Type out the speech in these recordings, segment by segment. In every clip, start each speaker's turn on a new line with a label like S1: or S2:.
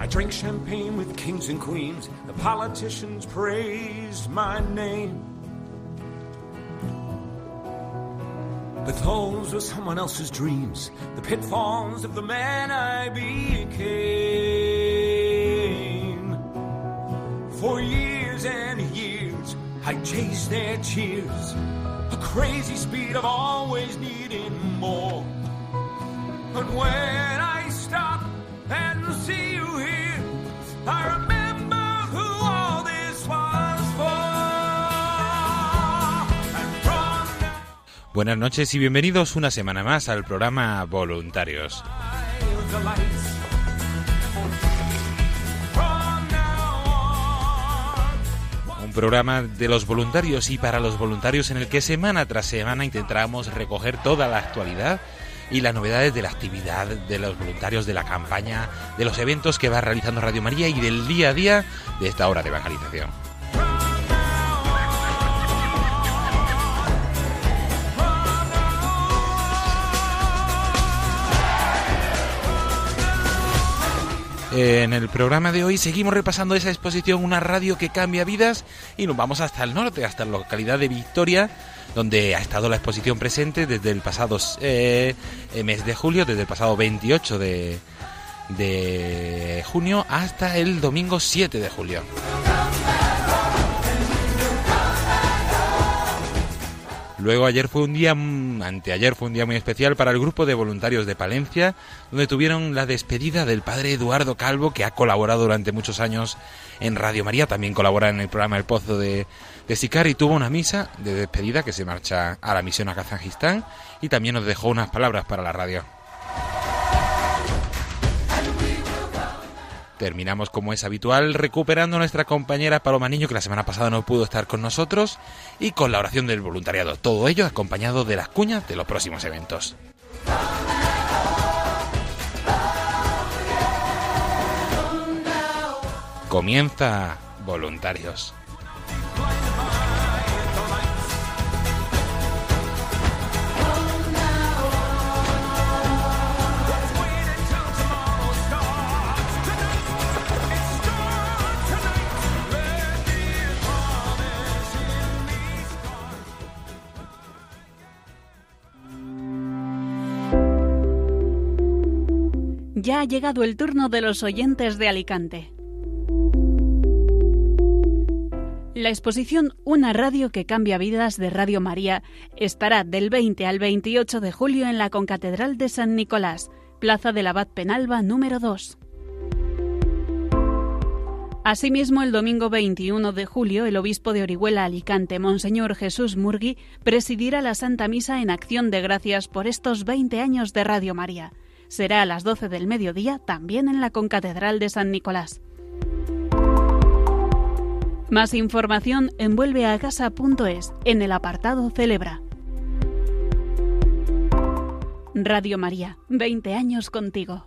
S1: I drank champagne with kings and queens. The politicians praised my name. But those were someone else's dreams, the pitfalls of the man I became. For years I chased their cheers, a crazy speed of always needing more. But when I stop and see you here, I remember who all this was for. And from now
S2: Buenas noches y bienvenidos una semana más al programa Voluntarios. Programa de los voluntarios y para los voluntarios en el que semana tras semana intentamos recoger toda la actualidad y las novedades de la actividad de los voluntarios, de la campaña, de los eventos que va realizando Radio María y del día a día de esta hora de evangelización. En el programa de hoy seguimos repasando esa exposición Una radio que cambia vidas y nos vamos hasta el norte, hasta la localidad de Victoria, donde ha estado la exposición presente desde el pasado eh, eh, mes de julio, desde el pasado 28 de, de junio hasta el domingo 7 de julio. Luego ayer fue un día, mm, anteayer fue un día muy especial para el grupo de voluntarios de Palencia, donde tuvieron la despedida del padre Eduardo Calvo, que ha colaborado durante muchos años en Radio María, también colabora en el programa El Pozo de, de Sicar y tuvo una misa de despedida que se marcha a la misión a Kazajistán y también nos dejó unas palabras para la radio. Terminamos como es habitual recuperando a nuestra compañera Paloma Niño que la semana pasada no pudo estar con nosotros y con la oración del voluntariado. Todo ello acompañado de las cuñas de los próximos eventos. Comienza Voluntarios.
S3: Ya ha llegado el turno de los oyentes de Alicante. La exposición Una radio que cambia vidas de Radio María estará del 20 al 28 de julio en la Concatedral de San Nicolás, Plaza del Abad Penalba número 2. Asimismo, el domingo 21 de julio, el obispo de Orihuela Alicante, Monseñor Jesús Murgui, presidirá la Santa Misa en acción de gracias por estos 20 años de Radio María. Será a las 12 del mediodía, también en la Concatedral de San Nicolás. Más información en vuelveacasa.es en el apartado Celebra. Radio María, 20 años contigo.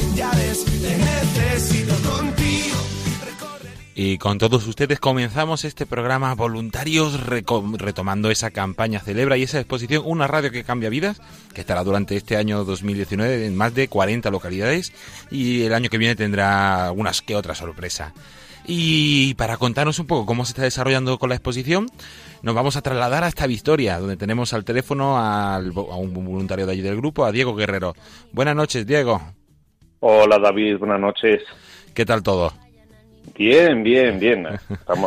S2: Y con todos ustedes comenzamos este programa Voluntarios retomando esa campaña Celebra y esa exposición Una radio que cambia vidas, que estará durante este año 2019 en más de 40 localidades y el año que viene tendrá unas que otra sorpresa. Y para contarnos un poco cómo se está desarrollando con la exposición, nos vamos a trasladar hasta Victoria, donde tenemos al teléfono a un voluntario de allí del grupo, a Diego Guerrero. Buenas noches, Diego.
S4: Hola David, buenas noches.
S2: ¿Qué tal todo?
S4: Bien, bien, bien.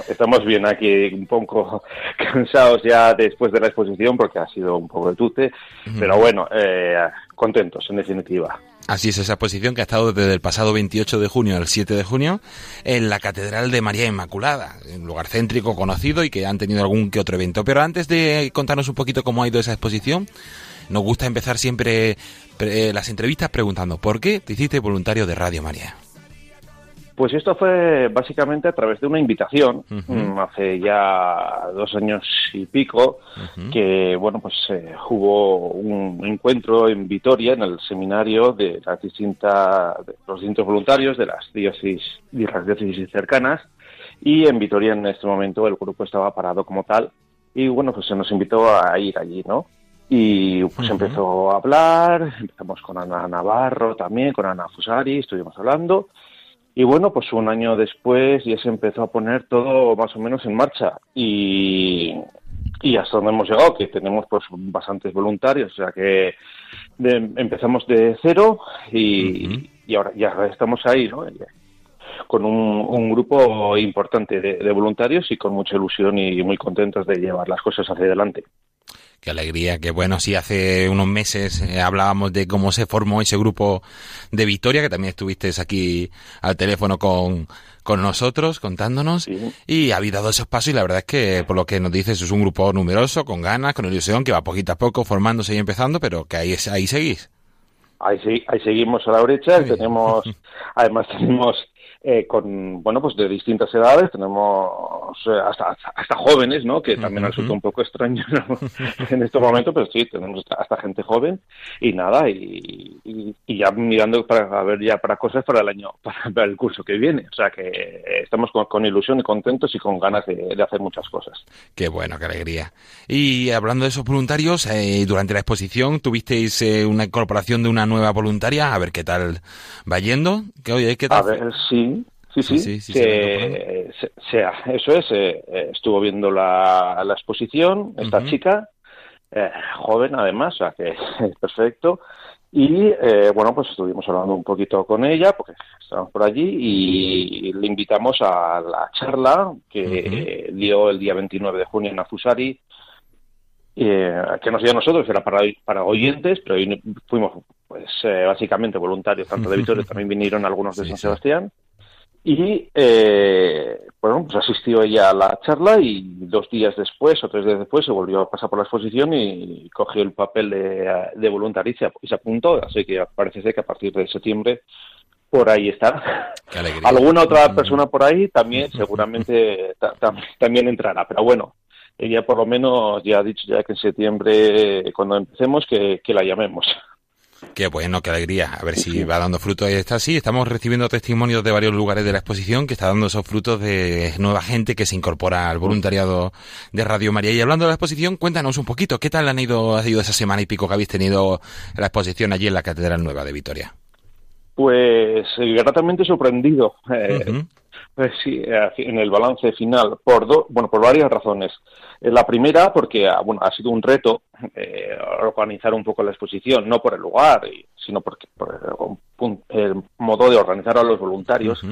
S4: Estamos, bien aquí, un poco cansados ya después de la exposición porque ha sido un poco de tute, pero bueno, eh, contentos en definitiva.
S2: Así es, esa exposición que ha estado desde el pasado 28 de junio al 7 de junio en la Catedral de María Inmaculada, un lugar céntrico conocido y que han tenido algún que otro evento. Pero antes de contarnos un poquito cómo ha ido esa exposición, nos gusta empezar siempre eh, las entrevistas preguntando, ¿por qué te hiciste voluntario de Radio María?
S4: Pues esto fue básicamente a través de una invitación mm, hace ya dos años y pico que bueno pues eh, hubo un encuentro en Vitoria en el seminario de las distintas los distintos voluntarios de las diócesis de las diócesis cercanas y en Vitoria en este momento el grupo estaba parado como tal y bueno pues se nos invitó a ir allí no y pues empezó a hablar, empezamos con Ana Navarro también, con Ana Fusari, estuvimos hablando. Y bueno, pues un año después ya se empezó a poner todo más o menos en marcha. Y, y hasta donde hemos llegado, que tenemos pues bastantes voluntarios, o sea que empezamos de cero y, y, ahora ya estamos ahí, ¿no? Con un, un grupo importante de, de voluntarios y con mucha ilusión y muy contentos de llevar las cosas hacia adelante.
S2: Qué alegría, que bueno, sí, hace unos meses eh, hablábamos de cómo se formó ese grupo de Victoria, que también estuviste aquí al teléfono con, con nosotros, contándonos, y ha habido dado esos pasos y la verdad es que, por lo que nos dices, es un grupo numeroso, con ganas, con ilusión, que va poquito a poco formándose y empezando, pero que ahí, ahí seguís.
S4: Ahí, ahí seguimos a la brecha, tenemos, además tenemos eh, con, bueno, pues de distintas edades, tenemos eh, hasta, hasta jóvenes, ¿no? Que también resulta un poco extraño en estos momentos, pero sí, tenemos hasta, gente joven y nada, y, y, ya mirando para ver ya para cosas para el año, para, el curso que viene. O sea que estamos con, ilusión y contentos y con ganas de, hacer muchas cosas.
S2: Qué bueno, qué alegría. Y hablando de esos voluntarios, eh, durante la exposición tuvisteis una incorporación de una nueva voluntaria, a ver qué tal va yendo. ¿Qué, oye, ¿qué tal?
S4: A ver, sí, Sí, sí, sí, sea, eso es. Eh, estuvo viendo la, la exposición, esta chica, eh, joven además, o sea que es perfecto. Y eh, bueno, pues estuvimos hablando un poquito con ella, porque estábamos por allí, y le invitamos a la charla que dio el día 29 de junio en Afusari, que nos dio a nosotros, era para, para oyentes, pero fuimos pues básicamente voluntarios, tanto de Vitoria, también vinieron algunos de San Sebastián. Y eh, bueno, pues asistió ella a la charla y dos días después o tres días después se volvió a pasar por la exposición y cogió el papel de, de voluntaria y se apuntó. Así que parece ser que a partir de septiembre por ahí está. Alguna otra persona por ahí también seguramente también entrará, pero bueno, ella por lo menos ya ha dicho ya que en septiembre cuando empecemos que, que la llamemos.
S2: Qué bueno, qué alegría. A ver si va dando frutos. Está así. Estamos recibiendo testimonios de varios lugares de la exposición que está dando esos frutos de nueva gente que se incorpora al voluntariado de Radio María. Y hablando de la exposición, cuéntanos un poquito, ¿qué tal han ido, ha ido esa semana y pico que habéis tenido la exposición allí en la Catedral Nueva de Vitoria?
S4: Pues eh, gratamente sorprendido. Eh, sí, en el balance final, por bueno, por varias razones. Eh, la primera, porque ah, bueno, ha sido un reto eh, organizar un poco la exposición, no por el lugar, sino porque por el, modo de organizar a los voluntarios,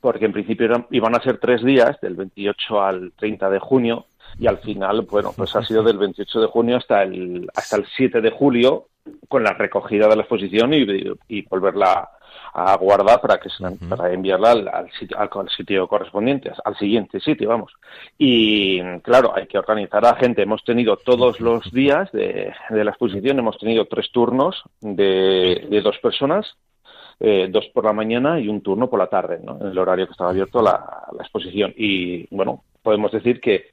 S4: porque en principio iban a ser tres días, del 28 al 30 de junio, y al final, bueno, pues ha sido del 28 de junio hasta el hasta el 7 de julio, con la recogida de la exposición y, y volverla a guardar para que para enviarla al, sitio, al, sitio correspondiente, al siguiente sitio, vamos. Y claro, hay que organizar a gente. Hemos tenido todos los días de, la exposición, hemos tenido tres turnos de, dos personas, eh, dos por la mañana y un turno por la tarde, ¿no? en el horario que estaba abierto la, exposición. Y bueno, podemos decir que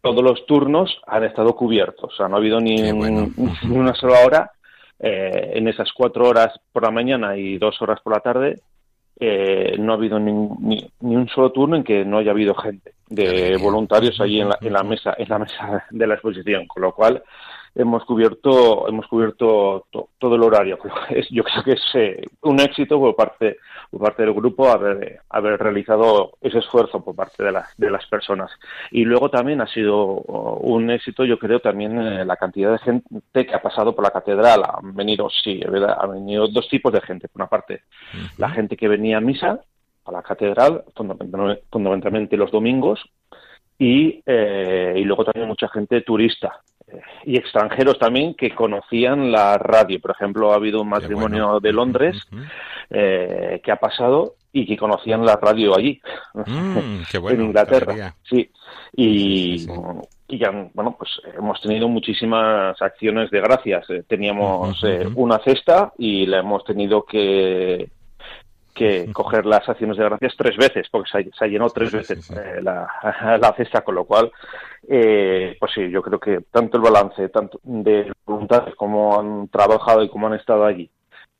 S4: todos los turnos han estado cubiertos, o sea, no ha habido ni, ni una sola hora eh, en esas cuatro horas por la mañana y dos horas por la tarde, eh, no ha habido ni, ni, un solo turno en que no haya habido gente de voluntarios allí en la, en la mesa en la mesa de la exposición, con lo cual hemos cubierto hemos cubierto todo el horario. yo creo que es eh, un éxito por parte por parte del grupo haber haber realizado ese esfuerzo por parte de las de las personas. Y luego también ha sido un éxito, yo creo también eh, la cantidad de gente que ha pasado por la catedral. Han venido sí, ¿verdad? han venido dos tipos de gente. Por una parte, la gente que venía a misa a la catedral, fundamentalmente los domingos, y, eh, y luego también mucha gente turista y extranjeros también que conocían la radio. Por ejemplo, ha habido un matrimonio de Londres eh, que ha pasado y que conocían la radio allí,
S2: mm,
S4: en Inglaterra. Sí, y, ya, bueno, pues hemos tenido muchísimas acciones de gracias. Eh, teníamos eh, una cesta y la hemos tenido que que coger las acciones de gracias tres veces, porque se, ha, llenado tres veces eh, la, la, cesta, con lo cual, eh, pues sí, yo creo que tanto el balance tanto de voluntades como han trabajado y como han estado allí,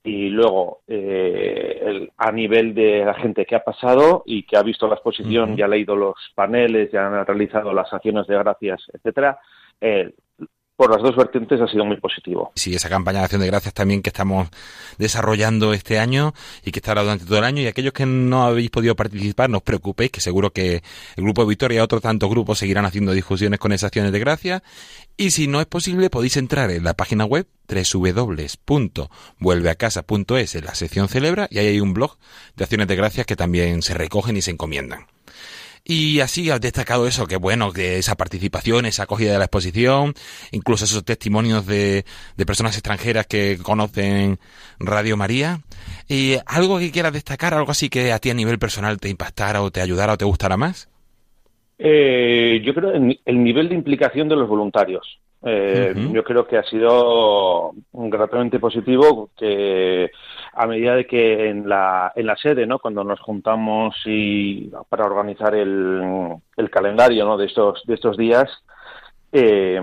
S4: y luego eh, a nivel de la gente que ha pasado y que ha visto la exposición, ya ha leído los paneles, ya han realizado las acciones de gracias, etcétera, por las dos vertientes ha sido muy positivo.
S2: Sí, esa campaña de acción de gracias también que estamos desarrollando este año y que estará durante todo el año. Y aquellos que no habéis podido participar, no os preocupéis, que seguro que el Grupo de Victoria y otros tantos grupos seguirán haciendo discusiones con esas acciones de gracias. Y si no es posible, podéis entrar en la página web www.vuelveacasa.es en la sección celebra y ahí hay un blog de acciones de gracias que también se recogen y se encomiendan. Y así has destacado eso, que bueno, que esa participación, esa acogida de la exposición, incluso esos testimonios de, de personas extranjeras que conocen Radio María. ¿Y algo que quieras destacar, algo así que a ti a nivel personal te impactara o te ayudara o te gustara más?
S4: Eh, yo creo el, el nivel de implicación de los voluntarios. Eh, Yo creo que ha sido gratamente positivo que a medida de que en la, en la sede, ¿no? cuando nos juntamos y para organizar el, el calendario ¿no? de, estos, de estos días, eh,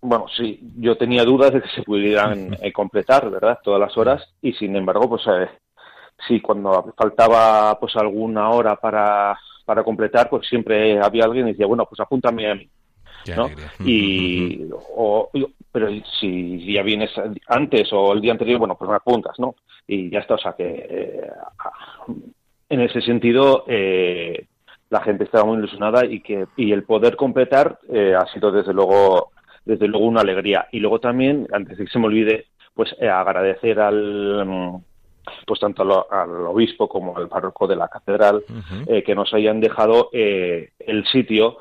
S4: bueno, sí, yo tenía dudas de que se pudieran eh, completar, ¿verdad? Todas las horas y sin embargo, pues eh, cuando faltaba pues alguna hora para, para completar, pues siempre había alguien que decía, bueno, pues apúntame a mí. ¿No? Y, o, pero si ya vienes antes o el día anterior, bueno, pues me apuntas, ¿no? Y ya está, o sea que eh, en ese sentido eh, la gente estaba muy ilusionada y que y el poder completar eh, ha sido desde luego desde luego una alegría y luego también antes de que se me olvide pues agradecer al pues tanto al, obispo como al párroco de la catedral que nos hayan dejado el sitio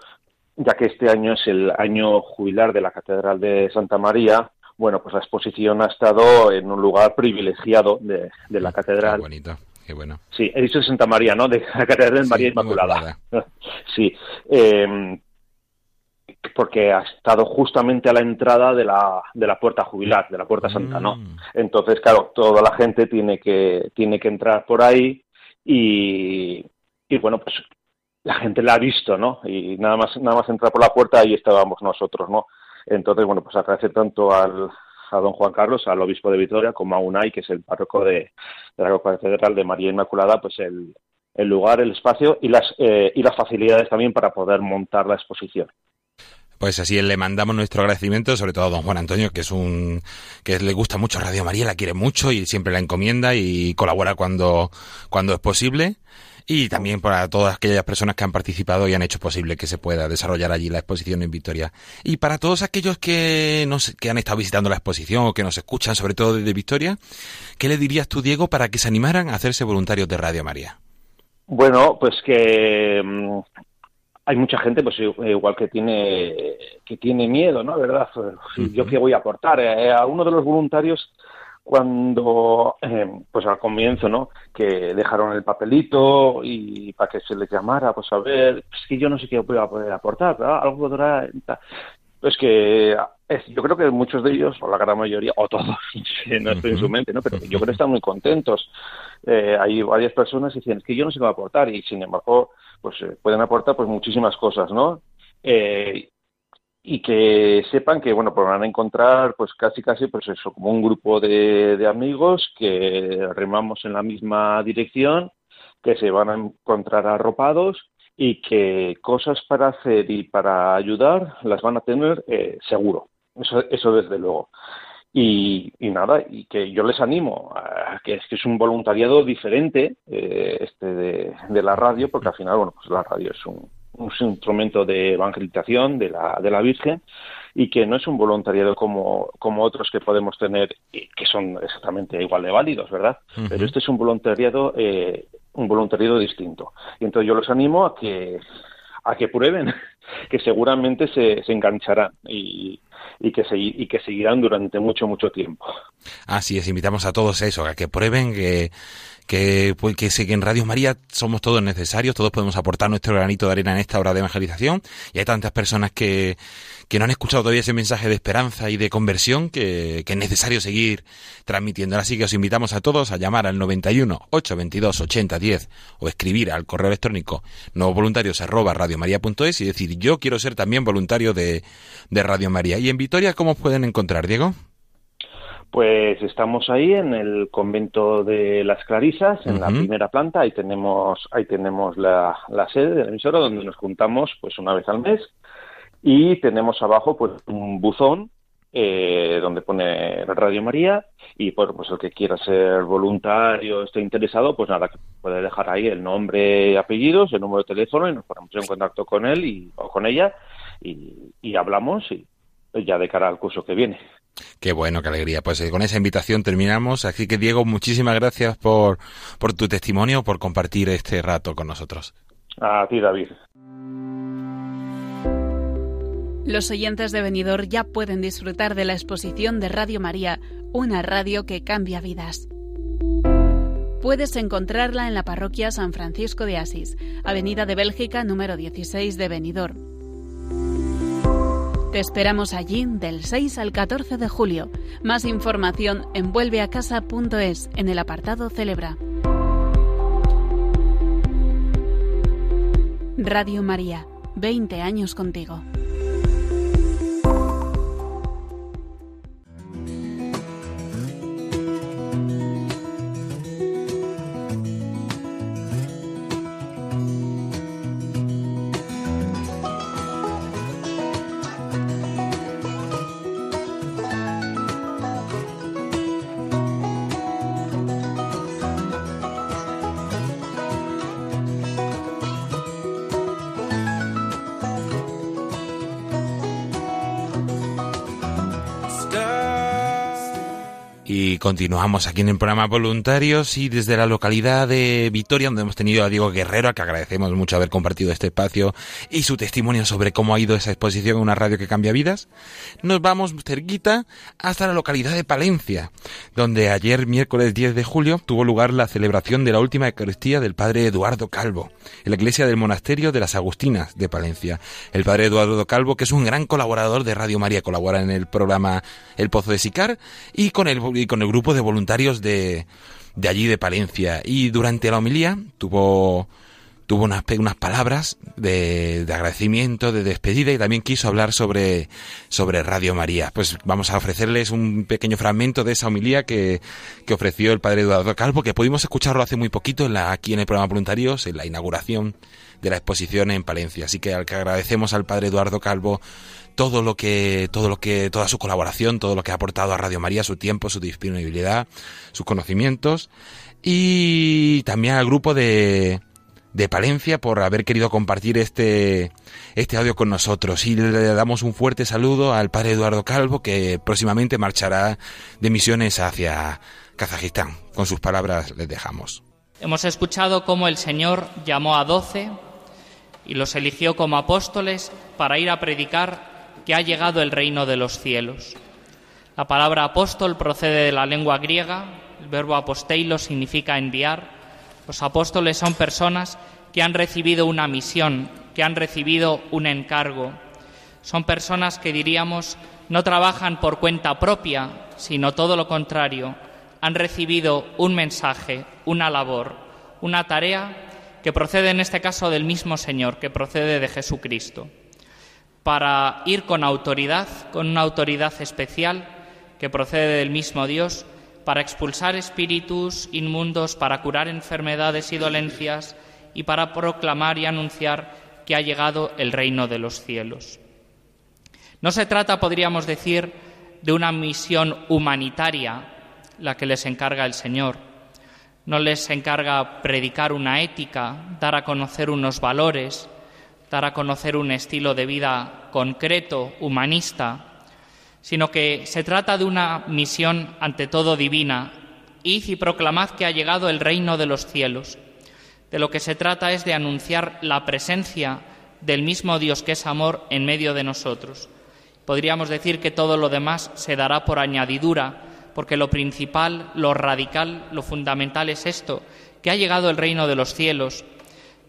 S4: ya que este año es el año jubilar de la Catedral de Santa María, bueno, pues la exposición ha estado en un lugar privilegiado de, la catedral.
S2: Qué bonito, qué bueno.
S4: Sí, he dicho de Santa María, ¿no? De la Catedral de María Inmaculada. sí, em, porque ha estado justamente a la entrada de la, de la puerta jubilar, de la puerta santa, ¿no? Mm. Entonces, claro, toda la gente tiene que, tiene que entrar por ahí y, y bueno, pues la gente la ha visto, ¿no? Y nada más, nada más entrar por la puerta ahí estábamos nosotros, ¿no? Entonces, bueno, pues agradecer tanto al, a don Juan Carlos, al obispo de Vitoria, como a UNAI, que es el párroco de, de la Catedral de María Inmaculada, pues el, el lugar, el espacio y las, eh, y las facilidades también para poder montar la exposición.
S2: Pues así le mandamos nuestro agradecimiento, sobre todo a don Juan Antonio, que es un que le gusta mucho Radio María, la quiere mucho y siempre la encomienda y colabora cuando, cuando es posible. Y también para todas aquellas personas que han participado y han hecho posible que se pueda desarrollar allí la exposición en Victoria. Y para todos aquellos que, nos, que han estado visitando la exposición o que nos escuchan, sobre todo desde Victoria, ¿qué le dirías tú, Diego, para que se animaran a hacerse voluntarios de Radio María?
S4: Bueno, pues que mm, hay mucha gente, pues igual que tiene que tiene miedo, ¿no? ¿Verdad? Yo qué voy a aportar eh, a uno de los voluntarios cuando, eh, pues al comienzo, ¿no? Que dejaron el papelito y para que se les llamara, pues a ver, es que yo no sé qué voy a poder aportar, ¿verdad? Algo podrá... Pues que yo creo que muchos de ellos, o la gran mayoría, o todos, no estoy en su mente, ¿no? Pero yo creo que están muy contentos. Eh, hay varias personas que dicen, que yo no sé qué va a aportar y sin embargo, pues eh, pueden aportar pues muchísimas cosas, ¿no? Eh, y que sepan que, bueno, pues van a encontrar pues casi casi pues eso, como un grupo de, de amigos que remamos en la misma dirección, que se van a encontrar arropados y que cosas para hacer y para ayudar las van a tener eh, seguro. Eso, desde luego. Y, y, nada, y que yo les animo, a, que es que es un voluntariado diferente eh, este de, de, la radio, porque al final, bueno, pues la radio es un, un instrumento de evangelización de la, de la Virgen y que no es un voluntariado como, como otros que podemos tener, que son exactamente igual de válidos, ¿verdad? Uh -huh. Pero este es un voluntariado, eh, un voluntariado distinto. Y entonces yo los animo a que, a que prueben, que seguramente se, se engancharán y, y que, se, y que seguirán durante mucho, mucho tiempo.
S2: Así es, invitamos a todos a eso, a que prueben que que, pues, que, que en Radio María somos todos necesarios, todos podemos aportar nuestro granito de arena en esta hora de evangelización y hay tantas personas que, que no han escuchado todavía ese mensaje de esperanza y de conversión que, que es necesario seguir transmitiendo. Así que os invitamos a todos a llamar al 91 822 8010 o escribir al correo electrónico nuevos arroba radiomaria.es y decir yo quiero ser también voluntario de, de Radio María. ¿Y en Vitoria cómo pueden encontrar, Diego?
S4: Pues estamos ahí en el convento de las Clarisas, en uh -huh. la primera planta. Ahí tenemos, ahí tenemos la, la sede de la emisora donde nos juntamos pues una vez al mes y tenemos abajo pues un buzón eh, donde pone Radio María y pues, pues el que quiera ser voluntario, esté interesado, pues nada, puede dejar ahí el nombre, apellidos, el número de teléfono y nos ponemos en contacto con él y, o con ella y, y hablamos y ya de cara al curso que viene.
S2: Qué bueno, qué alegría. Pues eh, con esa invitación terminamos. Así que Diego, muchísimas gracias por, por tu testimonio, por compartir este rato con nosotros.
S4: A ti, David.
S3: Los oyentes de Benidorm ya pueden disfrutar de la exposición de Radio María, una radio que cambia vidas. Puedes encontrarla en la parroquia San Francisco de Asís, Avenida de Bélgica número 16 de Benidorm. Te esperamos allí del 6 al 14 de julio. Más información en vuelveacasa.es en el apartado Celebra. Radio María, 20 años contigo.
S2: Y continuamos aquí en el programa Voluntarios y desde la localidad de Vitoria, donde hemos tenido a Diego Guerrero, a que agradecemos mucho haber compartido este espacio y su testimonio sobre cómo ha ido esa exposición en una radio que cambia vidas, nos vamos cerquita hasta la localidad de Palencia, donde ayer, miércoles 10 de julio, tuvo lugar la celebración de la última Eucaristía del Padre Eduardo Calvo, en la iglesia del Monasterio de las Agustinas de Palencia. El Padre Eduardo Calvo, que es un gran colaborador de Radio María, colabora en el programa El Pozo de Sicar y con el y con el grupo de voluntarios de, de allí de Palencia. Y durante la homilía tuvo tuvo unas, unas palabras de, de, agradecimiento, de despedida y también quiso hablar sobre, sobre Radio María. Pues vamos a ofrecerles un pequeño fragmento de esa homilía que, que ofreció el padre Eduardo Calvo, que pudimos escucharlo hace muy poquito en la, aquí en el programa Voluntarios, en la inauguración de la exposición en Palencia. Así que al que agradecemos al padre Eduardo Calvo todo lo que, todo lo que, toda su colaboración, todo lo que ha aportado a Radio María, su tiempo, su disponibilidad, sus conocimientos y también al grupo de, de Palencia por haber querido compartir este, este audio con nosotros. Y le damos un fuerte saludo al padre Eduardo Calvo, que próximamente marchará de misiones hacia Kazajistán. Con sus palabras les dejamos.
S5: Hemos escuchado cómo el Señor llamó a doce y los eligió como apóstoles para ir a predicar que ha llegado el reino de los cielos. La palabra apóstol procede de la lengua griega, el verbo aposteilo significa enviar. Los apóstoles son personas que han recibido una misión, que han recibido un encargo. Son personas que diríamos no trabajan por cuenta propia, sino todo lo contrario. Han recibido un mensaje, una labor, una tarea que procede en este caso del mismo Señor, que procede de Jesucristo para ir con autoridad, con una autoridad especial que procede del mismo Dios, para expulsar espíritus inmundos, para curar enfermedades y dolencias y para proclamar y anunciar que ha llegado el reino de los cielos. No se trata, podríamos decir, de una misión humanitaria la que les encarga el Señor. No les encarga predicar una ética, dar a conocer unos valores, dar a conocer un estilo de vida concreto, humanista, sino que se trata de una misión ante todo divina. Id y proclamad que ha llegado el reino de los cielos. De lo que se trata es de anunciar la presencia del mismo Dios que es amor en medio de nosotros. Podríamos decir que todo lo demás se dará por añadidura, porque lo principal, lo radical, lo fundamental es esto, que ha llegado el reino de los cielos,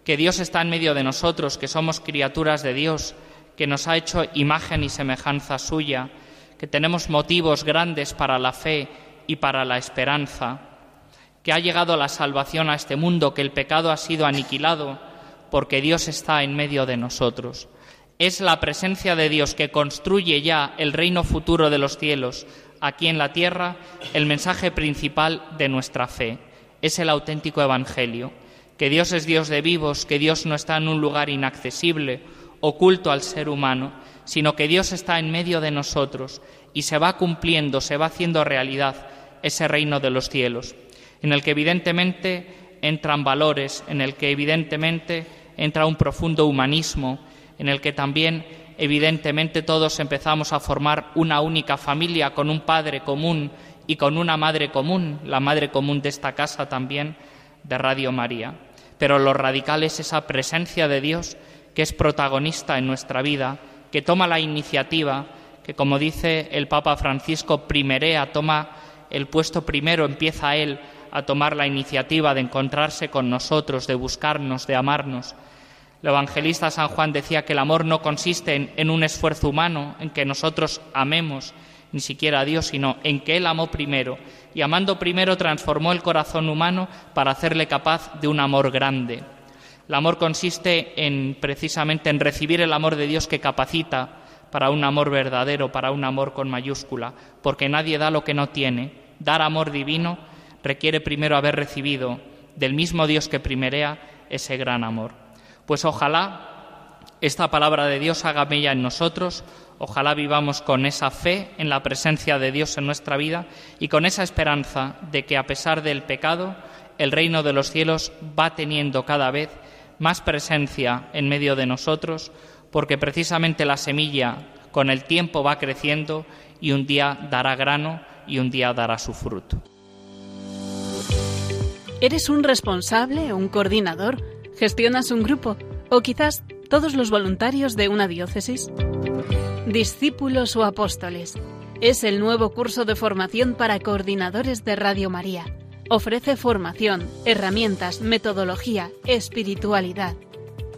S5: que Dios está en medio de nosotros, que somos criaturas de Dios, que nos ha hecho imagen y semejanza suya, que tenemos motivos grandes para la fe y para la esperanza, que ha llegado la salvación a este mundo, que el pecado ha sido aniquilado, porque Dios está en medio de nosotros. Es la presencia de Dios que construye ya el reino futuro de los cielos aquí en la tierra el mensaje principal de nuestra fe. Es el auténtico Evangelio que Dios es Dios de vivos, que Dios no está en un lugar inaccesible, oculto al ser humano, sino que Dios está en medio de nosotros y se va cumpliendo, se va haciendo realidad ese reino de los cielos, en el que evidentemente entran valores, en el que evidentemente entra un profundo humanismo, en el que también evidentemente todos empezamos a formar una única familia con un padre común y con una madre común, la madre común de esta casa también, de Radio María pero lo radical es esa presencia de Dios que es protagonista en nuestra vida, que toma la iniciativa, que como dice el Papa Francisco, primerea, toma el puesto primero, empieza él a tomar la iniciativa de encontrarse con nosotros, de buscarnos, de amarnos. El evangelista San Juan decía que el amor no consiste en, en un esfuerzo humano, en que nosotros amemos, ni siquiera a Dios, sino en que Él amó primero, y amando primero transformó el corazón humano para hacerle capaz de un amor grande. El amor consiste en precisamente en recibir el amor de Dios que capacita para un amor verdadero, para un amor con mayúscula, porque nadie da lo que no tiene. Dar amor divino requiere primero haber recibido del mismo Dios que primerea ese gran amor. Pues ojalá esta palabra de Dios haga mella en nosotros, Ojalá vivamos con esa fe en la presencia de Dios en nuestra vida y con esa esperanza de que a pesar del pecado, el reino de los cielos va teniendo cada vez más presencia en medio de nosotros, porque precisamente la semilla con el tiempo va creciendo y un día dará grano y un día dará su fruto.
S3: ¿Eres un responsable, un coordinador? ¿Gestionas un grupo? ¿O quizás todos los voluntarios de una diócesis? Discípulos o Apóstoles. Es el nuevo curso de formación para coordinadores de Radio María. Ofrece formación, herramientas, metodología, espiritualidad.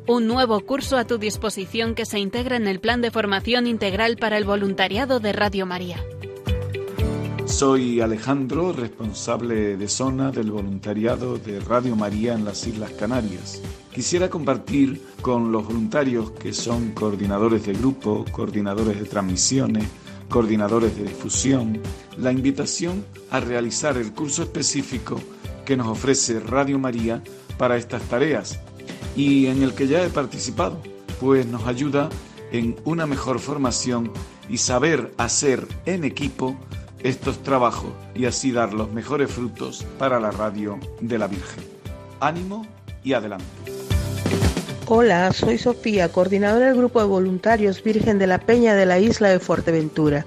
S3: Un nuevo curso a tu disposición que se integra en el plan de formación integral para el voluntariado de Radio María.
S6: Soy Alejandro, responsable de zona del voluntariado de Radio María en las Islas Canarias. Quisiera compartir con los voluntarios que son coordinadores de grupo, coordinadores de transmisiones, coordinadores de difusión, la invitación a realizar el curso específico que nos ofrece Radio María para estas tareas y en el que ya he participado, pues nos ayuda en una mejor formación y saber hacer en equipo estos trabajos y así dar los mejores frutos para la radio de la Virgen. Ánimo y adelante.
S7: Hola, soy Sofía, coordinadora del grupo de voluntarios Virgen de la Peña de la isla de Fuerteventura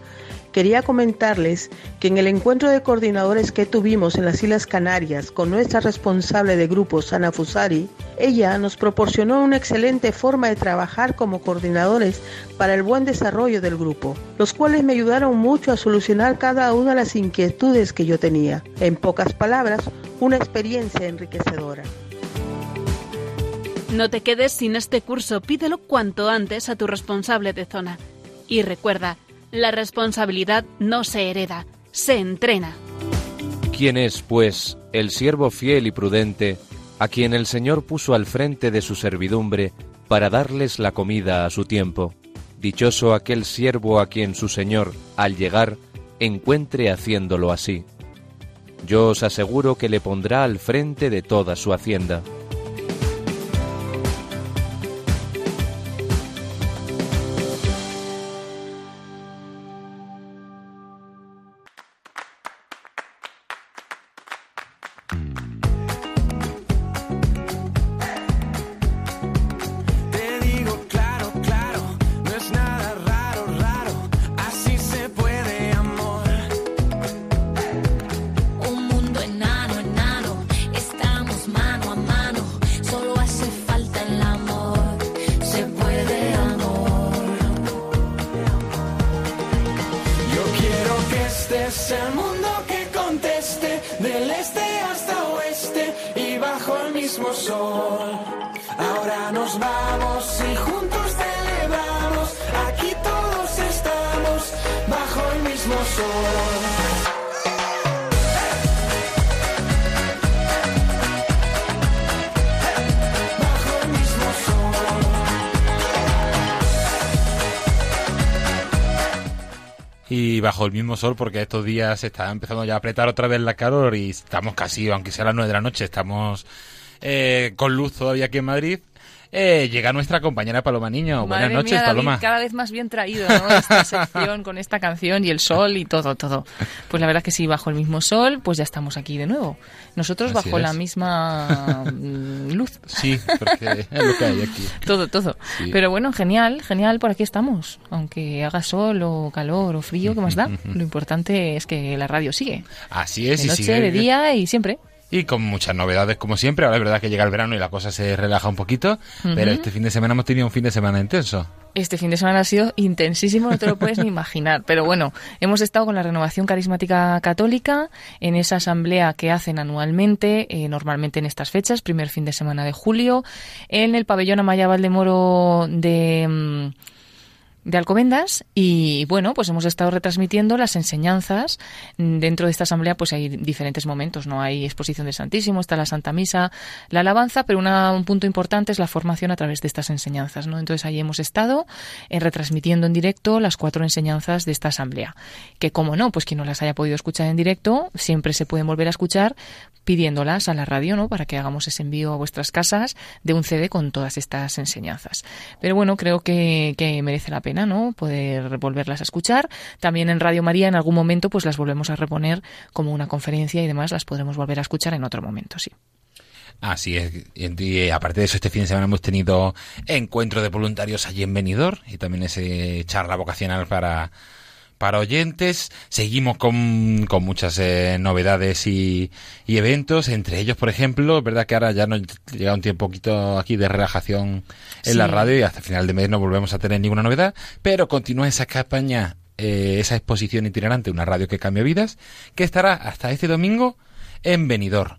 S7: quería comentarles que en el encuentro de coordinadores que tuvimos en las Islas Canarias con nuestra responsable de grupo, Sana Fusari, ella nos proporcionó una excelente forma de trabajar como coordinadores para el buen desarrollo del grupo, los cuales me ayudaron mucho a solucionar cada una de las inquietudes que yo tenía. En pocas palabras, una experiencia enriquecedora.
S3: No te quedes sin este curso, pídelo cuanto antes a tu responsable de zona. Y recuerda, la responsabilidad no se hereda, se entrena.
S8: ¿Quién es, pues, el siervo fiel y prudente, a quien el Señor puso al frente de su servidumbre para darles la comida a su tiempo? Dichoso aquel siervo a quien su Señor, al llegar, encuentre haciéndolo así. Yo os aseguro que le pondrá al frente de toda su hacienda.
S2: Y bajo el mismo sol porque estos días se está empezando ya a apretar otra vez la calor y estamos casi, aunque sea las nueve de la noche, estamos eh, con luz todavía aquí en Madrid. Eh, llega nuestra compañera Paloma Niño. Buenas noches, Paloma.
S9: Cada vez más bien traído, ¿no? Esta sección con esta canción y el sol y todo, todo. Pues la verdad que sí, bajo el mismo sol, pues ya estamos aquí de nuevo. Nosotros bajo la misma mm, luz.
S2: Sí, porque es lo que hay aquí.
S9: todo, todo. Pero bueno, genial, genial, por aquí estamos. Aunque haga sol o calor o frío, ¿qué más da? Lo importante es que la radio sigue.
S2: Así es,
S9: de noche, de día y siempre.
S2: Y con muchas novedades como siempre. Ahora es verdad que llega el verano y la cosa se relaja un poquito, pero este fin de semana hemos tenido un fin de semana intenso.
S9: Este fin de semana ha sido intensísimo, no te lo puedes ni imaginar. Pero bueno, hemos estado con la Renovación Carismática Católica en esa asamblea que hacen anualmente, eh, normalmente en estas fechas, primer fin de semana de julio, en el pabellón Amaya Valdemoro de... Mm, de Alcobendas y bueno, pues hemos estado retransmitiendo las enseñanzas. Dentro de esta asamblea pues hay diferentes momentos, ¿no? Hay exposición del Santísimo, está la Santa Misa, la alabanza, pero un punto importante es la formación a través de estas enseñanzas, ¿no? Entonces ahí hemos estado eh, retransmitiendo en directo las cuatro enseñanzas de esta asamblea, que como no, pues quien no las haya podido escuchar en directo, siempre se pueden volver a escuchar pidiéndolas a la radio, ¿no? Para que hagamos ese envío a vuestras casas de un CD con todas estas enseñanzas. Pero bueno, creo que merece la pena ¿no? Poder volverlas a escuchar. También en Radio María en algún momento pues las volvemos a reponer como una conferencia y demás las podremos volver a escuchar en otro momento, sí.
S2: Así es. Y aparte de eso, este fin de semana hemos tenido encuentro de voluntarios allí en Benidorm y también ese charla vocacional para para oyentes. Seguimos con, con muchas eh, novedades y, y, eventos, entre ellos, por ejemplo, es verdad que ahora ya nos llega un tiempo poquito aquí de relajación en la radio y hasta final de mes no volvemos a tener ninguna novedad, pero continúa esa campaña, eh, esa exposición itinerante, una radio que cambia vidas, que estará hasta este domingo en Benidorm.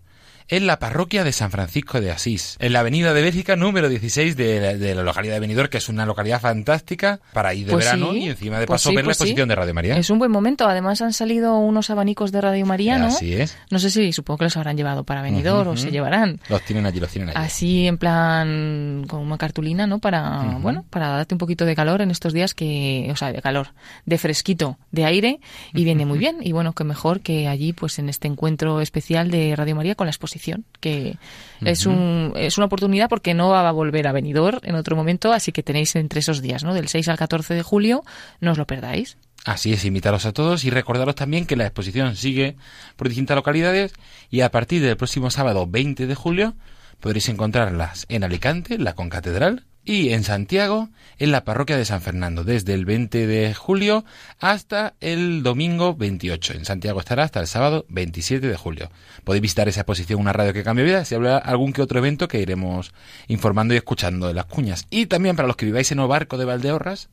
S2: En la parroquia de San Francisco de Asís, en la avenida de Bélgica número 16 de la, localidad de Benidorm, que es una localidad fantástica para ir de
S9: Pues
S2: verano
S9: sí,
S2: y encima de
S9: pues
S2: paso
S9: sí,
S2: ver la
S9: pues sí.
S2: exposición de Radio María.
S9: Es un buen momento. Además han salido unos abanicos de Radio María, ¿no?
S2: Así es.
S9: No sé si supongo que los habrán llevado para Benidorm o se llevarán.
S2: Los tienen allí, los tienen allí.
S9: Así en plan con una cartulina, ¿no? Para, bueno, para darte un poquito de calor en estos días que, o sea, de calor, de fresquito, de aire y viene muy bien. Y bueno, que mejor que allí, pues en este encuentro especial de Radio María con la exposición, que es un, es una oportunidad porque no va a volver a Benidorm en otro momento, así que tenéis entre esos días, ¿no? Del 6 al 14 de julio, no os lo perdáis.
S2: Así es, invitaros a todos y recordaros también que la exposición sigue por distintas localidades y a partir del próximo sábado 20 de julio podréis encontrarlas en Alicante, la Concatedral, y en Santiago, en la parroquia de San Fernando, desde el 20 de julio hasta el domingo 28. En Santiago estará hasta el sábado 27 de julio. Podéis visitar esa exposición Una radio que cambia vidas y habrá algún que otro evento que iremos informando y escuchando de las cuñas. Y también para los que viváis en el barco de Valdeorras,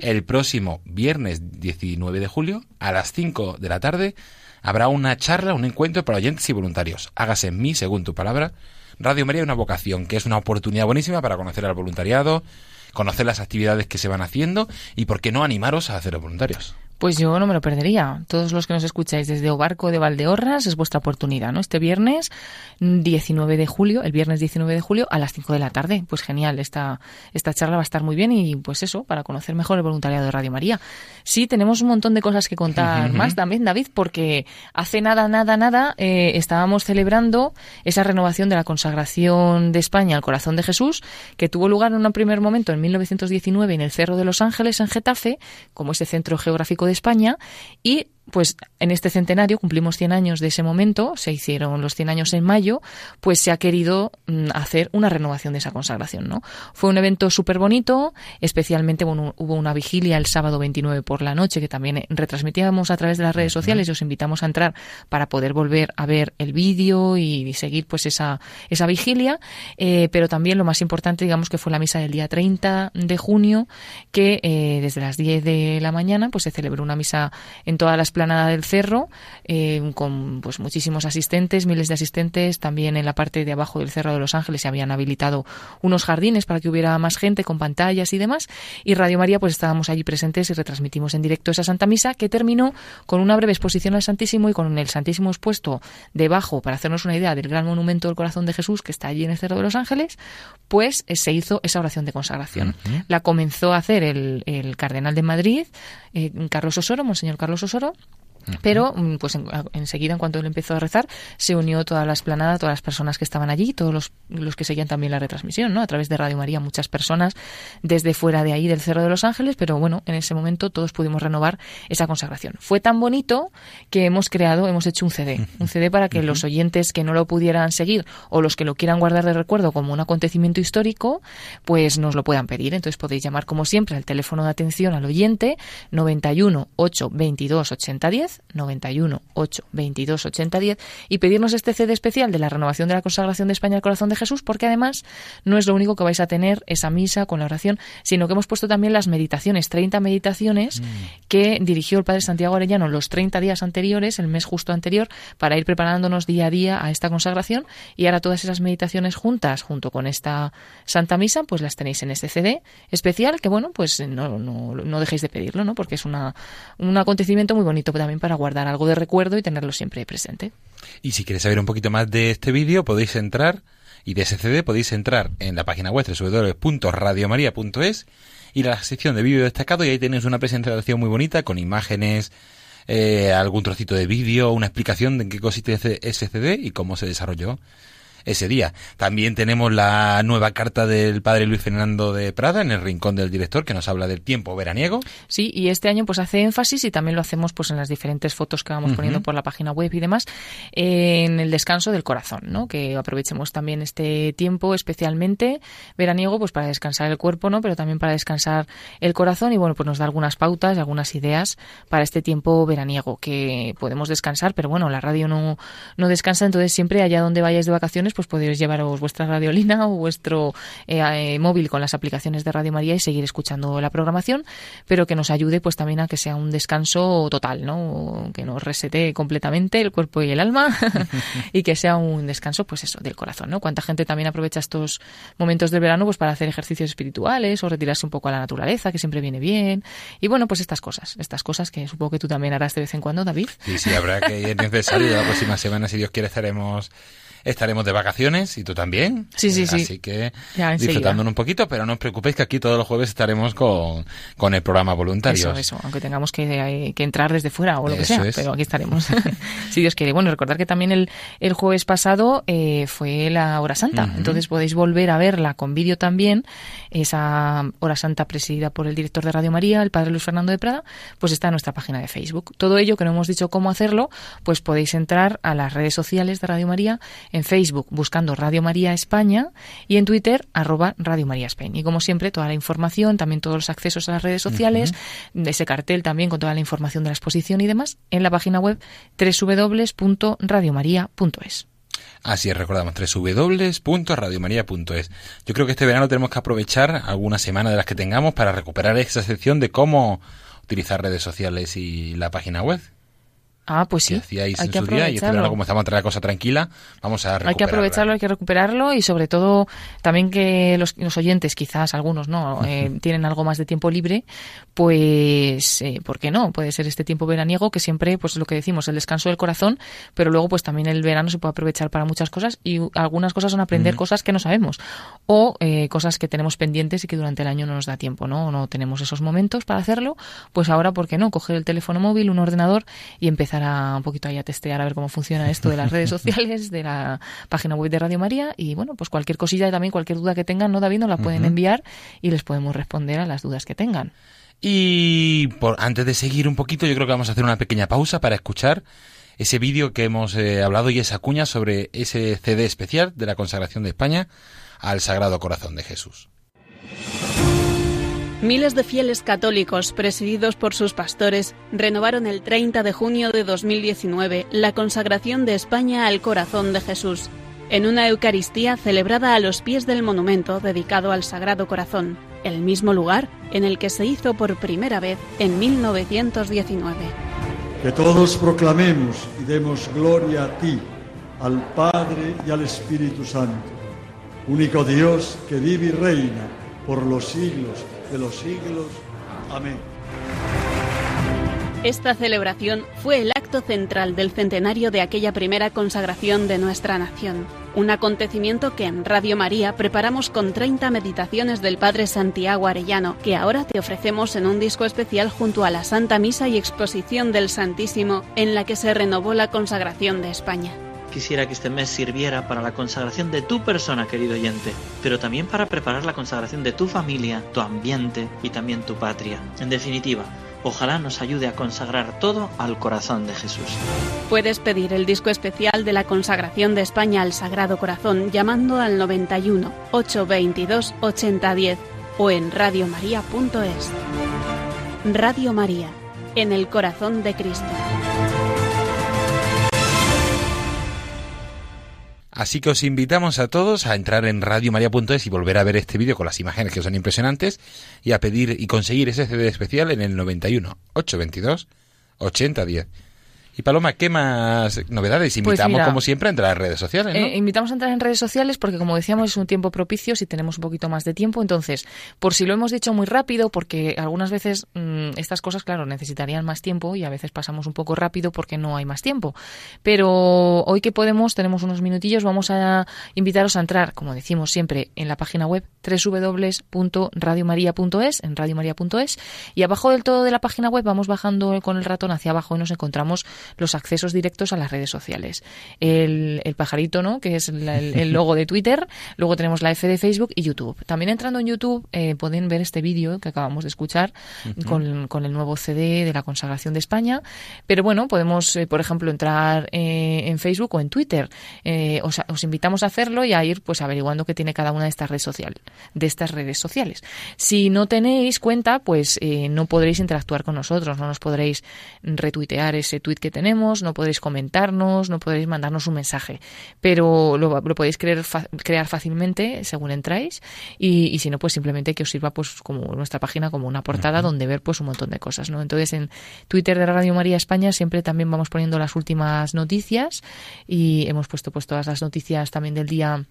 S2: el próximo viernes 19 de julio a las 5 de la tarde habrá una charla, un encuentro para oyentes y voluntarios. Hágase en mí, según tu palabra. Radio María una vocación, que es una oportunidad buenísima para conocer al voluntariado, conocer las actividades que se van haciendo y, por qué no, animaros a hacer voluntarios.
S9: Pues yo no me lo perdería. Todos los que nos escucháis desde Obarco de Valdeorras es vuestra oportunidad, ¿no? Este viernes 19 de julio, el viernes 19 de julio a las 5 de la tarde. Pues genial, esta, esta charla va a estar muy bien y pues eso, para conocer mejor el voluntariado de Radio María. Sí, tenemos un montón de cosas que contar más también, David, porque hace nada, nada, nada eh, estábamos celebrando esa renovación de la consagración de España al corazón de Jesús, que tuvo lugar en un primer momento en 1919 en el Cerro de los Ángeles, en Getafe, como ese centro geográfico de España, y pues en este centenario cumplimos 100 años de ese momento, se hicieron los 100 años en mayo, pues se ha querido mm, hacer una renovación de esa consagración, ¿no? Fue un evento súper bonito, especialmente bueno, hubo una vigilia el sábado 29 por la noche que también eh, retransmitíamos a través de las redes sociales y os invitamos a entrar para poder volver a ver el vídeo y seguir pues esa, esa vigilia, eh, pero también lo más importante digamos que fue la misa del día 30 de junio que eh, desde las 10 de la mañana pues se celebró una misa en toda la esplanada del cerro eh, con pues muchísimos asistentes, miles de asistentes, también en la parte de abajo del Cerro de Los Ángeles se habían habilitado unos jardines para que hubiera más gente con pantallas y demás. Y Radio María pues estábamos allí presentes y retransmitimos en directo esa Santa Misa que terminó con una breve exposición al Santísimo y con el Santísimo expuesto debajo para hacernos una idea del gran monumento del corazón de Jesús que está allí en el Cerro de Los Ángeles pues eh, se hizo esa oración de consagración. La comenzó a hacer el, el cardenal de Madrid, eh, Carlos Osoro, Monseñor Carlos Osoro, pero mm, pues enseguida, en cuanto él empezó a rezar, se unió toda la esplanada, todas las personas que estaban allí, todos los, los que seguían también la retransmisión, ¿no? A través de Radio María, muchas personas desde fuera de ahí, del Cerro de los Ángeles, pero bueno, en ese momento todos pudimos renovar esa consagración. Fue tan bonito que hemos creado, hemos hecho un CD, un CD para que los oyentes que no lo pudieran seguir o los que lo quieran guardar de recuerdo como un acontecimiento histórico, pues nos lo puedan pedir. Entonces podéis llamar como siempre al teléfono de atención al oyente 91 8 22 80 10, 91 8 22 80 10 y pedirnos este CD especial de la renovación de la consagración de España al corazón de Jesús, porque además no es lo único que vais a tener esa misa con la oración, sino que hemos puesto también las meditaciones, 30 meditaciones que dirigió el Padre Santiago Arellano los 30 días anteriores, el mes justo anterior, para ir preparándonos día a día a esta consagración y ahora todas esas meditaciones juntas, junto con esta Santa Misa, pues las tenéis en este CD especial que, bueno, pues no, no, no dejéis de pedirlo, ¿no? Porque es una, un acontecimiento muy bonito también para guardar algo de recuerdo y tenerlo siempre presente.
S2: Y si queréis saber un poquito más de este vídeo, podéis entrar, y de ese CD podéis entrar en la página web www.radiomaria.es a la sección de vídeo destacado y ahí tenéis una presentación muy bonita con imágenes, eh, algún trocito de vídeo, una explicación de en qué consiste ese CD y cómo se desarrolló ese día. También tenemos la nueva carta del padre Luis Fernando de Prada en el rincón del director que nos habla del tiempo veraniego.
S9: Sí, y este año pues hace énfasis y también lo hacemos pues en las diferentes fotos que vamos poniendo por la página web y demás en el descanso del corazón, ¿no? Que aprovechemos también este tiempo especialmente veraniego pues para descansar el cuerpo, ¿no? Pero también para descansar el corazón y bueno, pues nos da algunas pautas, algunas ideas para este tiempo veraniego que podemos descansar, pero bueno, la radio no no descansa, entonces siempre allá donde vayáis de vacaciones pues podéis llevaros vuestra radiolina o vuestro eh, eh, móvil con las aplicaciones de Radio María y seguir escuchando la programación, pero que nos ayude pues también a que sea un descanso total, ¿no? Que nos resete completamente el cuerpo y el alma y que sea un descanso, pues eso, del corazón, ¿no? Cuánta gente también aprovecha estos momentos del verano pues para hacer ejercicios espirituales o retirarse un poco a la naturaleza, que siempre viene bien. Y bueno, pues estas cosas, estas cosas que supongo que tú también harás de vez en cuando, David.
S2: Sí, sí, habrá que es necesario. La próxima semana, si Dios quiere, estaremos estaremos de vacaciones y tú también.
S9: Sí, sí, sí.
S2: Así que disfrutándonos un poquito, pero no os preocupéis que aquí todos los jueves estaremos con, con el programa voluntarios.
S9: Eso, eso, aunque tengamos que, eh, que entrar desde fuera o lo que sea, pero aquí estaremos. si Dios quiere. Bueno, recordar que también el, el jueves pasado eh, fue la hora santa, entonces podéis volver a verla con vídeo también, esa hora santa presidida por el director de Radio María, el padre Luis Fernando de Prada, pues está en nuestra página de Facebook. Todo ello que no hemos dicho cómo hacerlo, pues podéis entrar a las redes sociales de Radio María en Facebook buscando Radio María España y en Twitter arroba Radio María España. Y como siempre, toda la información, también todos los accesos a las redes sociales, de ese cartel también con toda la información de la exposición y demás, en la página web www.radiomaria.es.
S2: Así es, recordamos www.radiomaria.es. Yo creo que este verano tenemos que aprovechar alguna semana de las que tengamos para recuperar esa sección de cómo utilizar redes sociales y la página web.
S9: Ah, pues sí.
S2: hay que y este como estamos a la cosa tranquila, vamos a
S9: Hay que aprovecharlo, hay que recuperarlo y sobre todo también que los, oyentes, quizás algunos no, eh, tienen algo más de tiempo libre, pues, eh, ¿por qué no? Puede ser este tiempo veraniego que siempre, pues lo que decimos, el descanso del corazón, pero luego pues también el verano se puede aprovechar para muchas cosas y algunas cosas son aprender cosas que no sabemos o eh, cosas que tenemos pendientes y que durante el año no nos da tiempo, ¿no? No tenemos esos momentos para hacerlo, pues ahora, ¿por qué no? Coger el teléfono móvil, un ordenador y empezar un poquito ahí a testear a ver cómo funciona esto de las redes sociales, de la página web de Radio María y bueno, pues cualquier cosilla y también cualquier duda que tengan, ¿no, David? Nos la pueden enviar y les podemos responder a las dudas que tengan.
S2: Y por, antes de seguir un poquito, yo creo que vamos a hacer una pequeña pausa para escuchar ese vídeo que hemos eh, hablado y esa cuña sobre ese CD especial de la consagración de España al Sagrado Corazón de Jesús.
S3: Miles de fieles católicos, presididos por sus pastores, renovaron el 30 de junio de 2019 la consagración de España al corazón de Jesús, en una Eucaristía celebrada a los pies del monumento dedicado al Sagrado Corazón, el mismo lugar en el que se hizo por primera vez en 1919.
S10: Que todos proclamemos y demos gloria a ti, al Padre y al Espíritu Santo, único Dios que vive y reina por los siglos de los siglos. Amén.
S3: Esta celebración fue el acto central del centenario de aquella primera consagración de nuestra nación, un acontecimiento que en Radio María preparamos con 30 meditaciones del Padre Santiago Arellano, que ahora te ofrecemos en un disco especial junto a la Santa Misa y Exposición del Santísimo, en la que se renovó la consagración de España.
S11: Quisiera que este mes sirviera para la consagración de tu persona, querido oyente, pero también para preparar la consagración de tu familia, tu ambiente y también tu patria. En definitiva, ojalá nos ayude a consagrar todo al corazón de Jesús.
S3: Puedes pedir el disco especial de la consagración de España al Sagrado Corazón llamando al 91 822 8010 o en radiomaria.es. Radio María, en el corazón de Cristo.
S2: Así que os invitamos a todos a entrar en radiomaria.es y volver a ver este vídeo con las imágenes que son impresionantes y a pedir y conseguir ese CD especial en el 91 822 8010. Y Paloma, ¿qué más novedades? Pues invitamos, como siempre, a entrar en redes sociales.
S9: Eh, invitamos a entrar en redes sociales porque, como decíamos, es un tiempo propicio si tenemos un poquito más de tiempo. Entonces, por si lo hemos dicho muy rápido, porque algunas veces mm, estas cosas, claro, necesitarían más tiempo y a veces pasamos un poco rápido porque no hay más tiempo. Pero hoy que podemos, tenemos unos minutillos, vamos a invitaros a entrar, como decimos siempre, en la página web www.radiomaria.es, en radiomaria.es, y abajo del todo de la página web vamos bajando con el ratón hacia abajo y nos encontramos los accesos directos a las redes sociales. El, pajarito, ¿no? Que es el, logo de Twitter. Luego tenemos la F de Facebook y YouTube. También entrando en YouTube eh, pueden ver este vídeo que acabamos de escuchar con, el nuevo CD de la consagración de España. Pero bueno, podemos, eh, por ejemplo, entrar eh, en Facebook o en Twitter. Os, os, invitamos a hacerlo y a ir pues averiguando qué tiene cada una de estas redes sociales, de estas redes sociales. Si no tenéis cuenta, pues no podréis interactuar con nosotros, no nos podréis retuitear ese tweet que tenemos, no podréis comentarnos, no podréis mandarnos un mensaje, pero lo, podéis crear, crear fácilmente según entráis y, si no, pues simplemente que os sirva pues como nuestra página como una portada donde ver pues un montón de cosas, ¿no? Entonces en Twitter de Radio María España siempre también vamos poniendo las últimas noticias y hemos puesto pues todas las noticias también del día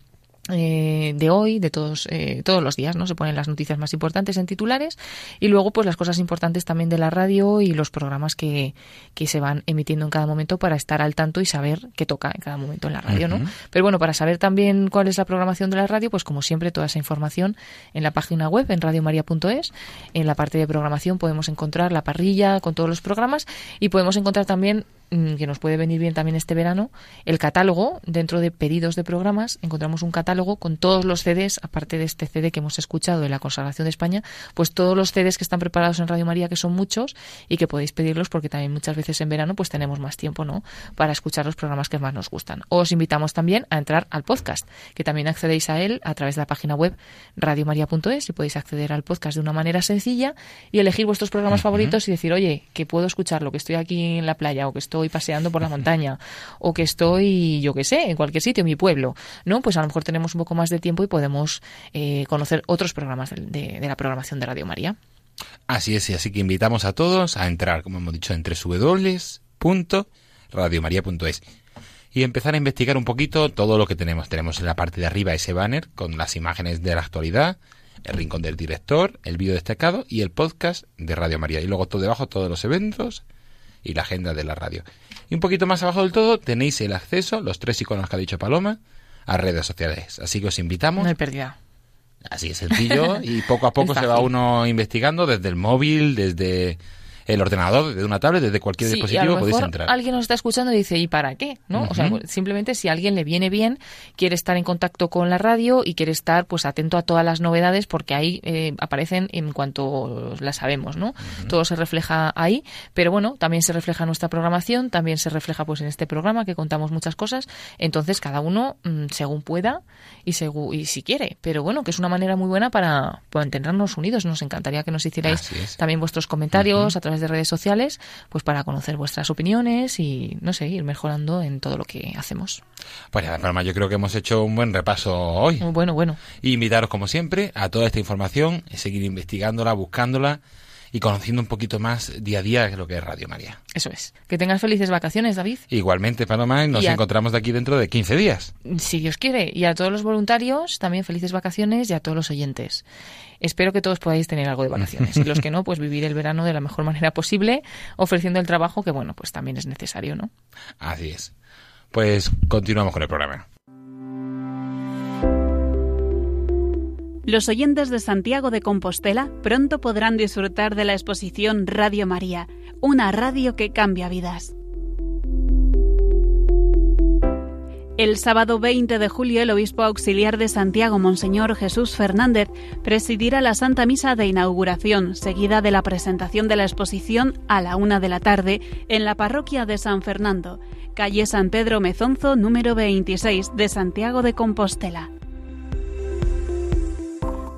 S9: eh, de hoy, de todos, eh, todos los días, ¿no? Se ponen las noticias más importantes en titulares y luego pues las cosas importantes también de la radio y los programas que, que se van emitiendo en cada momento para estar al tanto y saber qué toca en cada momento en la radio, ¿no? Pero bueno, para saber también cuál es la programación de la radio, pues como siempre toda esa información en la página web en radiomaria.es. En la parte de programación podemos encontrar la parrilla con todos los programas y podemos encontrar también que nos puede venir bien también este verano, el catálogo, dentro de pedidos de programas, encontramos un catálogo con todos los CDs, aparte de este CD que hemos escuchado de la consagración de España, pues todos los CDs que están preparados en Radio María, que son muchos, y que podéis pedirlos porque también muchas veces en verano pues tenemos más tiempo, ¿no? Para escuchar los programas que más nos gustan. Os invitamos también a entrar al podcast, que también accedéis a él a través de la página web radiomaria.es y podéis acceder al podcast de una manera sencilla y elegir vuestros programas favoritos y decir, oye, que puedo escuchar lo que estoy aquí en la playa o que estoy paseando por la montaña o que estoy, yo qué sé, en cualquier sitio, en mi pueblo, ¿no? Pues a lo mejor tenemos un poco más de tiempo y podemos eh, conocer otros programas de, la programación de Radio María.
S2: Así es, y así que invitamos a todos a entrar, como hemos dicho, en www.radiomaria.es y empezar a investigar un poquito todo lo que tenemos. Tenemos en la parte de arriba ese banner con las imágenes de la actualidad, el rincón del director, el vídeo destacado y el podcast de Radio María. Y luego todo debajo todos los eventos, y la agenda de la radio. Y un poquito más abajo del todo tenéis el acceso, los tres iconos que ha dicho Paloma, a redes sociales. Así que os invitamos.
S9: No hay pérdida.
S2: Así es sencillo y poco a poco se va uno investigando desde el móvil, desde el ordenador, de una tablet, desde cualquier dispositivo podéis entrar.
S9: Alguien nos está escuchando y dice, ¿y para qué? ¿No? O sea, simplemente si a alguien le viene bien, quiere estar en contacto con la radio y quiere estar pues atento a todas las novedades porque ahí eh, aparecen en cuanto las sabemos, ¿no? Todo se refleja ahí, pero bueno, también se refleja nuestra programación, también se refleja pues en este programa que contamos muchas cosas, entonces cada uno mm, según pueda y, según, y si quiere, pero bueno, que es una manera muy buena para, mantenernos unidos. Nos encantaría que nos hicierais también vuestros comentarios a través de redes sociales, pues para conocer vuestras opiniones y, no sé, ir mejorando en todo lo que hacemos.
S2: Pues nada, Palma, yo creo que hemos hecho un buen repaso hoy.
S9: Bueno, bueno.
S2: Y invitaros, como siempre, a toda esta información, y seguir investigándola, buscándola y conociendo un poquito más día a día lo que es Radio María.
S9: Eso es. Que tengas felices vacaciones, David.
S2: Igualmente, Paloma, nos encontramos de aquí dentro de 15 días.
S9: Si Dios quiere. Y a todos los voluntarios, también felices vacaciones y a todos los oyentes. Espero que todos podáis tener algo de vacaciones. y los que no, pues vivir el verano de la mejor manera posible, ofreciendo el trabajo que, bueno, pues también es necesario, ¿no?
S2: Así es. Pues continuamos con el programa.
S3: Los oyentes de Santiago de Compostela pronto podrán disfrutar de la exposición Radio María, una radio que cambia vidas. El sábado 20 de julio, el obispo auxiliar de Santiago, Monseñor Jesús Fernández, presidirá la Santa Misa de inauguración, seguida de la presentación de la exposición a la una de la tarde en la parroquia de San Fernando, calle San Pedro Mezonzo, número 26 de Santiago de Compostela.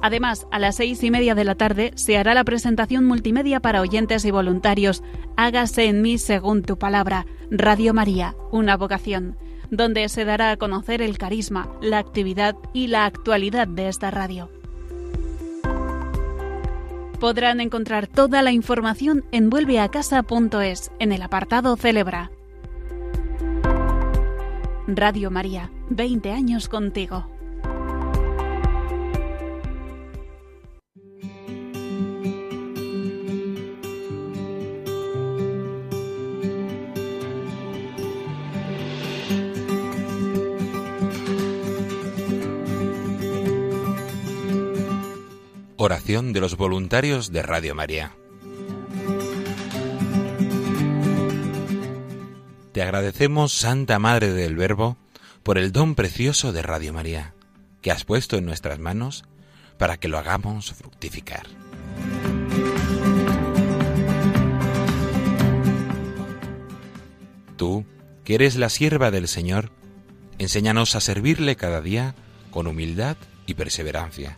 S3: Además, a las seis y media de la tarde se hará la presentación multimedia para oyentes y voluntarios. Hágase en mí según tu palabra, Radio María, una vocación, donde se dará a conocer el carisma, la actividad y la actualidad de esta radio. Podrán encontrar toda la información en vuelveacasa.es en el apartado Celebra. Radio María, 20 años contigo.
S2: Oración de los voluntarios de Radio María. Te agradecemos, Santa Madre del Verbo, por el don precioso de Radio María, que has puesto en nuestras manos para que lo hagamos fructificar. Tú, que eres la sierva del Señor, enséñanos a servirle cada día con humildad y perseverancia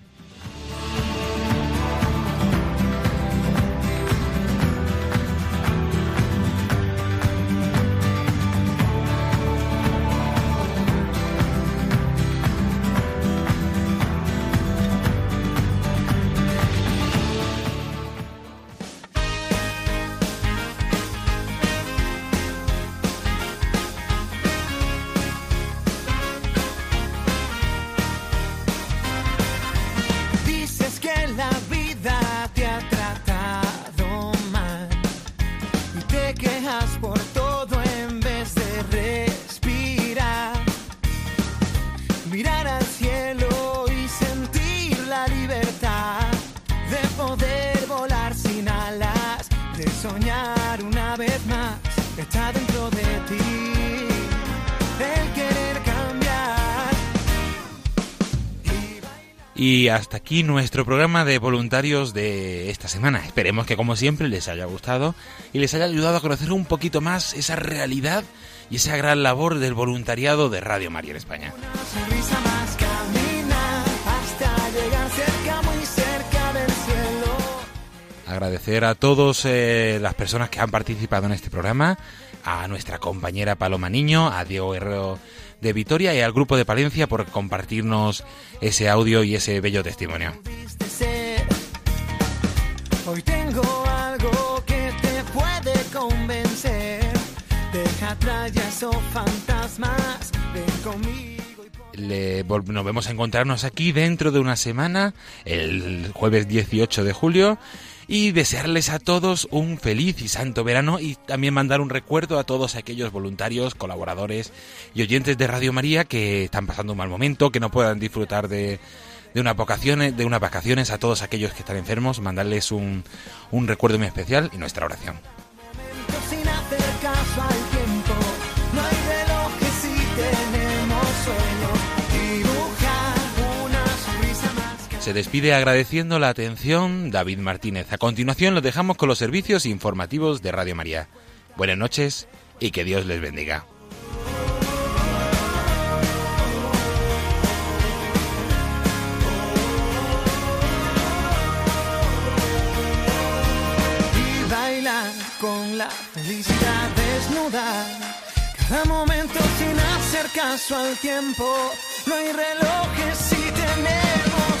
S2: Hasta aquí nuestro programa de voluntarios de esta semana. Esperemos que como siempre les haya gustado y les haya ayudado a conocer un poquito más esa realidad y esa gran labor del voluntariado de Radio María en España. Agradecer a todas eh, las personas que han participado en este programa, a nuestra compañera Paloma Niño, a Diego Guerrero de Vitoria y al grupo de Palencia por compartirnos ese audio y ese bello testimonio. Hoy tengo algo que te puede convencer. Deja atrás o fantasmas. Ven conmigo. Le, nos vemos a encontrarnos aquí dentro de una semana, el jueves 18 de julio, y desearles a todos un feliz y santo verano y también mandar un recuerdo a todos aquellos voluntarios, colaboradores y oyentes de Radio María que están pasando un mal momento, que no puedan disfrutar de, de unas vacaciones, de unas vacaciones a todos aquellos que están enfermos, mandarles un, un recuerdo muy especial y nuestra oración. Se despide agradeciendo la atención David Martínez. A continuación lo dejamos con los servicios informativos de Radio María. Buenas noches y que Dios les bendiga.
S12: Con la felicidad desnuda. Cada momento sin hacer caso al tiempo. No hay relojes si tenemos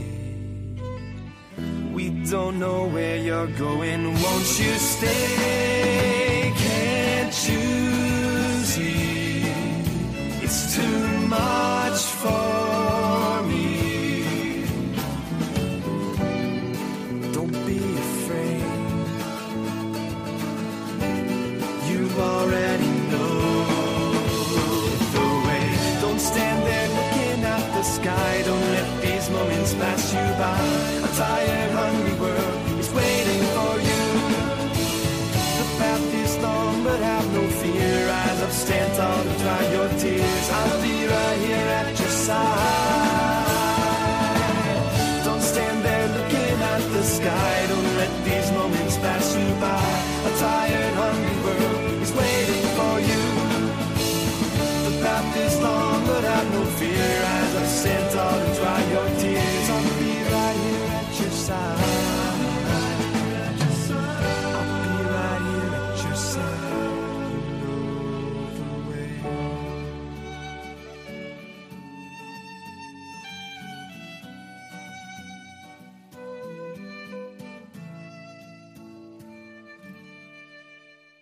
S12: Don't know where you're going. Won't you stay? Can't you see? It's too much for